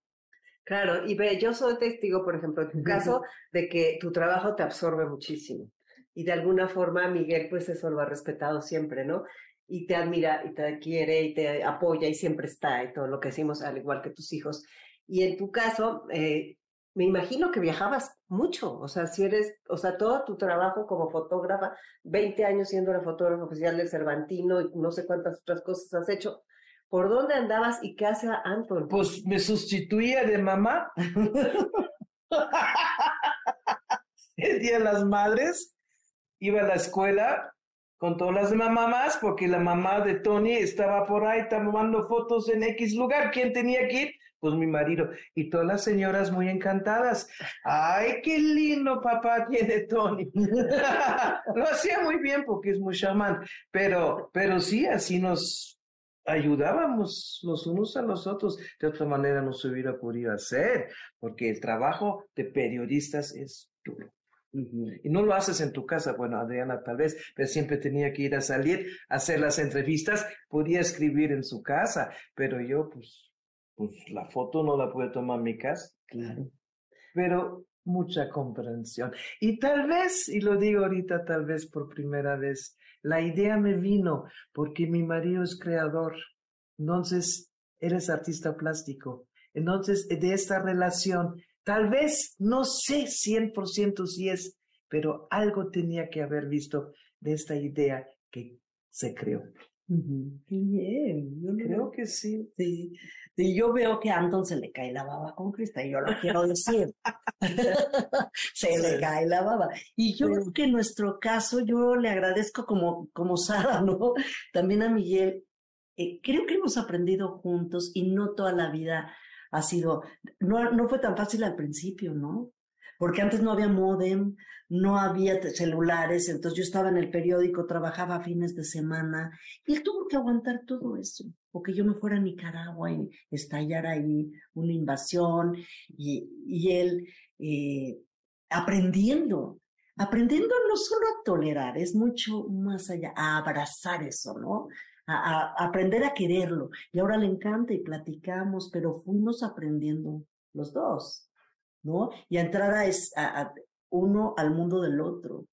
Claro, y ve, yo soy testigo, por ejemplo, en tu caso, de que tu trabajo te absorbe muchísimo. Y de alguna forma, Miguel, pues eso lo ha respetado siempre, ¿no? Y te admira y te quiere y te apoya y siempre está y todo lo que decimos, al igual que tus hijos. Y en tu caso, eh, me imagino que viajabas mucho, o sea, si eres, o sea, todo tu trabajo como fotógrafa, 20 años siendo la fotógrafa oficial del Cervantino y no sé cuántas otras cosas has hecho, ¿Por dónde andabas y qué hacía Anton? Pues me sustituía de mamá. <laughs> el día de las madres iba a la escuela con todas las mamás porque la mamá de Tony estaba por ahí tomando fotos en X lugar. ¿Quién tenía que ir? Pues mi marido. Y todas las señoras muy encantadas. ¡Ay, qué lindo papá tiene Tony! <laughs> Lo hacía muy bien porque es muy chamán. Pero, pero sí, así nos ayudábamos los unos a los otros. De otra manera no se hubiera podido hacer, porque el trabajo de periodistas es duro. Y no lo haces en tu casa, bueno, Adriana tal vez, pero siempre tenía que ir a salir, a hacer las entrevistas, podía escribir en su casa, pero yo pues, pues la foto no la pude tomar en mi casa. Claro. Pero mucha comprensión. Y tal vez, y lo digo ahorita tal vez por primera vez, la idea me vino porque mi marido es creador. Entonces, eres artista plástico. Entonces, de esta relación, tal vez, no sé 100% si es, pero algo tenía que haber visto de esta idea que se creó. Bien, yo creo que sí. sí. Y yo veo que a Anton se le cae la baba con Crista, y yo lo quiero decir. <laughs> <laughs> se le cae la baba. Y yo creo que en nuestro caso, yo le agradezco como, como Sara, ¿no? También a Miguel. Eh, creo que hemos aprendido juntos y no toda la vida ha sido, no, no fue tan fácil al principio, ¿no? Porque antes no había modem, no había celulares, entonces yo estaba en el periódico, trabajaba fines de semana, y él tuvo que aguantar todo eso, porque yo me fuera a Nicaragua y estallara ahí una invasión, y, y él eh, aprendiendo, aprendiendo no solo a tolerar, es mucho más allá, a abrazar eso, ¿no? A, aprender a quererlo. Y ahora le encanta y platicamos, pero fuimos aprendiendo los dos, ¿no? Y a entrar a uno al mundo del otro.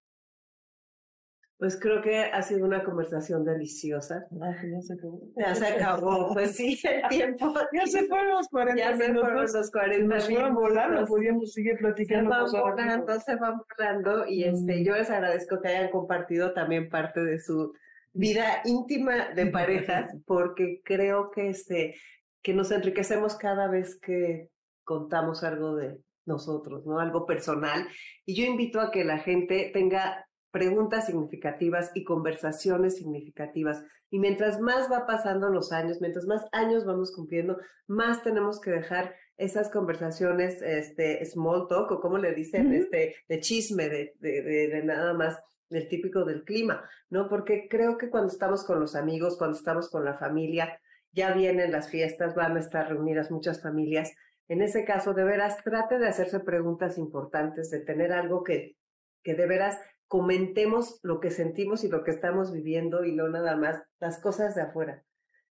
Pues creo que ha sido una conversación deliciosa. ya se acabó. Ya se acabó, pues sí, el <laughs> tiempo. Ya se fueron los 40 ya minutos. Ya se fueron los 40 Nos fueron volando, podíamos seguir platicando. Se van volando, se van volando. Y este, mm. yo les agradezco que hayan compartido también parte de su vida íntima de parejas, <laughs> porque creo que, este, que nos enriquecemos cada vez que contamos algo de nosotros, ¿no? Algo personal. Y yo invito a que la gente tenga preguntas significativas y conversaciones significativas. Y mientras más va pasando los años, mientras más años vamos cumpliendo, más tenemos que dejar esas conversaciones, este, small talk, o como le dicen, este, de chisme, de, de, de, nada más del típico del clima, ¿no? Porque creo que cuando estamos con los amigos, cuando estamos con la familia, ya vienen las fiestas, van a estar reunidas muchas familias. En ese caso, de veras, trate de hacerse preguntas importantes, de tener algo que, que de veras comentemos lo que sentimos y lo que estamos viviendo y no nada más las cosas de afuera.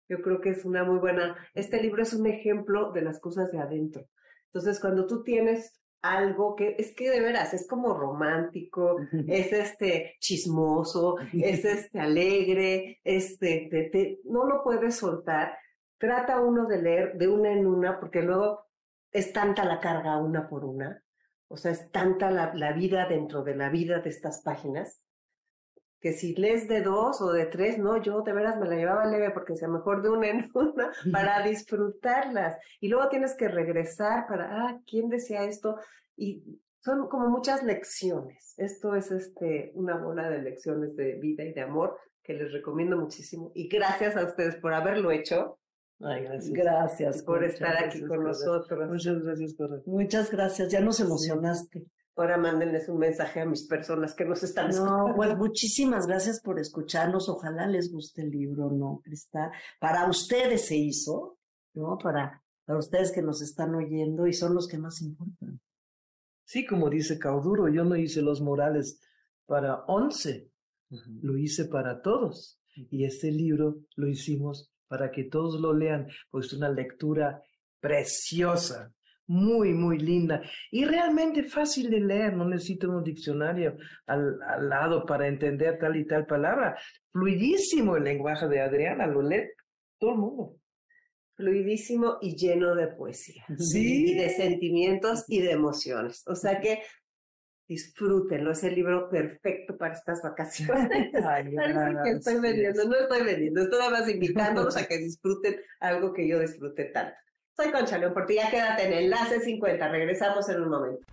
Yo creo que es una muy buena, este libro es un ejemplo de las cosas de adentro. Entonces, cuando tú tienes algo que es que de veras es como romántico, es este chismoso, es <laughs> este alegre, este, te, no lo puedes soltar. Trata uno de leer de una en una, porque luego es tanta la carga una por una, o sea, es tanta la, vida dentro de la vida de estas páginas que si lees de dos o de tres, no, yo de veras me la llevaba leve porque sea mejor de una en <laughs> una para disfrutarlas. Y luego tienes que regresar para, ah, ¿quién decía esto? Y son como muchas lecciones. Esto es este, una bola de lecciones de vida y de amor que les recomiendo muchísimo. Y gracias a ustedes por haberlo hecho gracias. por estar aquí con nosotros. Muchas gracias, por Muchas gracias, ya nos emocionaste. Ahora mándenles un mensaje a mis personas que nos están escuchando. No, pues muchísimas gracias por escucharnos. Ojalá les guste el libro, ¿no, Crista? Para ustedes se hizo, ¿no? Para, para ustedes que nos están oyendo y son los que más importan. Sí, como dice Cauduro, yo no hice los morales para once, lo hice para todos. Y este libro lo hicimos para que todos lo lean, pues es una lectura preciosa, muy, muy linda y realmente fácil de leer, no necesito un diccionario al, al, lado para entender tal y tal palabra. Fluidísimo el lenguaje de Adriana, lo lee todo el mundo. Fluidísimo y lleno de poesía. Sí. Y de sentimientos y de emociones. O sea que disfrútenlo, es el libro perfecto para estas vacaciones. <laughs> Parece que estoy vendiendo, no estoy vendiendo, estoy nada más invitándolos <laughs> a que disfruten algo que yo disfrute tanto. Soy Concha León Portilla, quédate en Enlace 50, regresamos en un momento.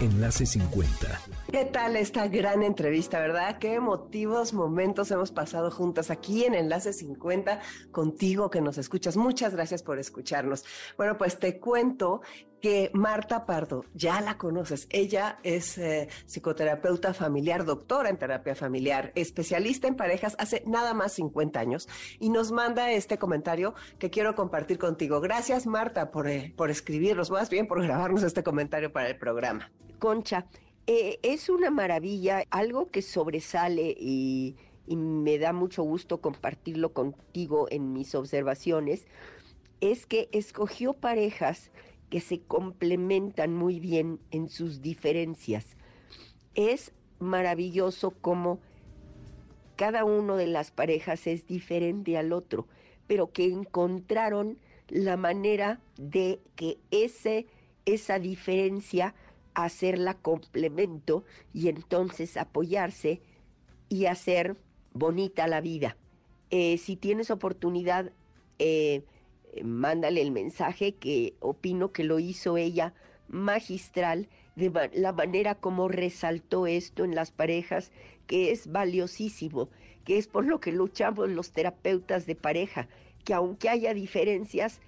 Enlace 50. ¿Qué tal esta gran entrevista, verdad? Qué emotivos momentos hemos pasado juntas aquí en Enlace 50 contigo que nos escuchas. Muchas gracias por escucharnos. Bueno, pues te cuento que Marta Pardo, ya la conoces, ella es eh, psicoterapeuta familiar, doctora en terapia familiar, especialista en parejas hace nada más 50 años y nos manda este comentario que quiero compartir contigo. Gracias Marta por, eh, por escribirnos, más bien por grabarnos este comentario para el programa. Concha, eh, es una maravilla, algo que sobresale y, y me da mucho gusto compartirlo contigo en mis observaciones, es que escogió parejas que se complementan muy bien en sus diferencias. Es maravilloso cómo cada uno de las parejas es diferente al otro, pero que encontraron la manera de que ese, esa diferencia hacerla complemento y entonces apoyarse y hacer bonita la vida. Eh, si tienes oportunidad, eh, mándale el mensaje que opino que lo hizo ella magistral de la manera como resaltó esto en las parejas, que es valiosísimo, que es por lo que luchamos los terapeutas de pareja, que aunque haya diferencias,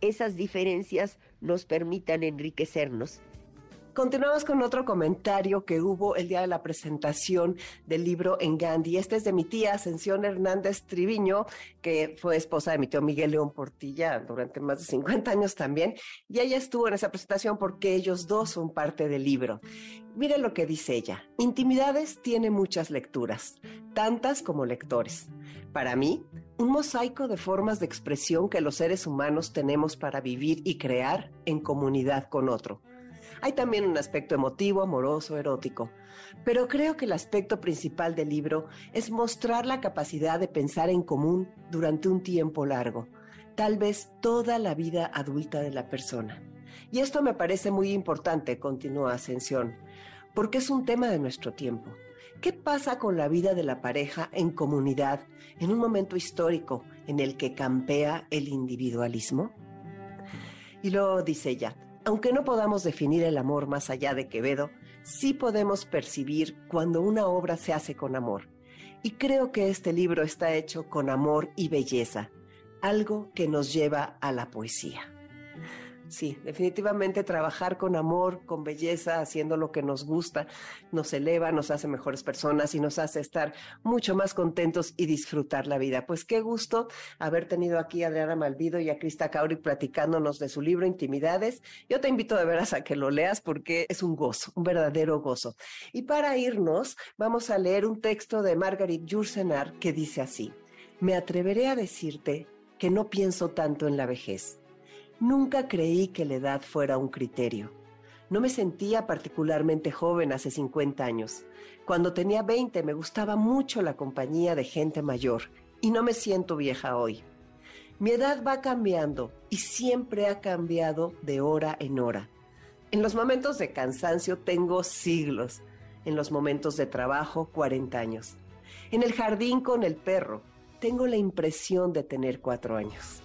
esas diferencias nos permitan enriquecernos. Continuamos con otro comentario que hubo el día de la presentación del libro en Gandhi. Este es de mi tía Ascensión Hernández Triviño, que fue esposa de mi tío Miguel León Portilla durante más de 50 años también. Y ella estuvo en esa presentación porque ellos dos son parte del libro. Mire lo que dice ella. Intimidades tiene muchas lecturas, tantas como lectores. Para mí, un mosaico de formas de expresión que los seres humanos tenemos para vivir y crear en comunidad con otro hay también un aspecto emotivo, amoroso, erótico. Pero creo que el aspecto principal del libro es mostrar la capacidad de pensar en común durante un tiempo largo, tal vez toda la vida adulta de la persona. Y esto me parece muy importante, continúa Ascensión, porque es un tema de nuestro tiempo. ¿Qué pasa con la vida de la pareja en comunidad en un momento histórico en el que campea el individualismo? Y luego dice ella, aunque no podamos definir el amor más allá de Quevedo, sí podemos percibir cuando una obra se hace con amor. Y creo que este libro está hecho con amor y belleza, algo que nos lleva a la poesía. Sí, definitivamente trabajar con amor, con belleza, haciendo lo que nos gusta, nos eleva, nos hace mejores personas y nos hace estar mucho más contentos y disfrutar la vida. Pues qué gusto haber tenido aquí a Adriana Malvido y a Krista Cauri platicándonos de su libro Intimidades. Yo te invito de veras a que lo leas porque es un gozo, un verdadero gozo. Y para irnos, vamos a leer un texto de Margaret Jursenar que dice así: Me atreveré a decirte que no pienso tanto en la vejez Nunca creí que la edad fuera un criterio. No me sentía particularmente joven hace 50 años. Cuando tenía 20 me gustaba mucho la compañía de gente mayor y no me siento vieja hoy. Mi edad va cambiando y siempre ha cambiado de hora en hora. En los momentos de cansancio tengo siglos, en los momentos de trabajo 40 años. En el jardín con el perro tengo la impresión de tener cuatro años.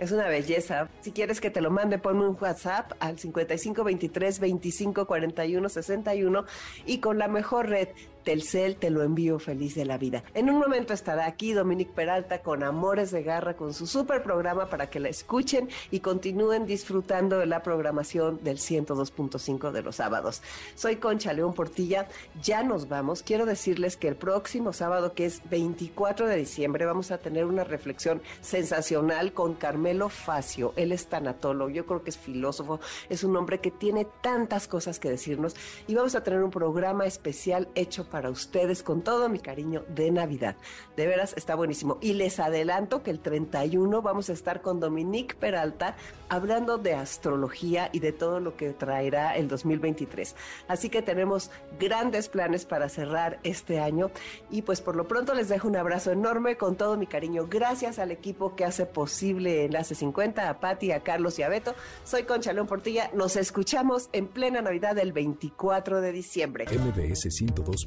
Es una belleza. Si quieres que te lo mande, ponme un WhatsApp al 55 23 25 41 61 y con la mejor red Telcel te lo envío feliz de la vida. En un momento estará aquí Dominique Peralta con Amores de Garra, con su super programa para que la escuchen y continúen disfrutando de la programación del 102.5 de los sábados. Soy Concha León Portilla, ya nos vamos. Quiero decirles que el próximo sábado, que es 24 de diciembre, vamos a tener una reflexión sensacional con Carmelo Facio. Él es tanatólogo, yo creo que es filósofo, es un hombre que tiene tantas cosas que decirnos y vamos a tener un programa especial hecho para ustedes con todo mi cariño de Navidad. De veras, está buenísimo. Y les adelanto que el 31 vamos a estar con Dominique Peralta hablando de astrología y de todo lo que traerá el 2023. Así que tenemos grandes planes para cerrar este año y pues por lo pronto les dejo un abrazo enorme con todo mi cariño. Gracias al equipo que hace posible Enlace 50, a Patti, a Carlos y a Beto. Soy Concha León Portilla. Nos escuchamos en plena Navidad el 24 de diciembre. MBS 102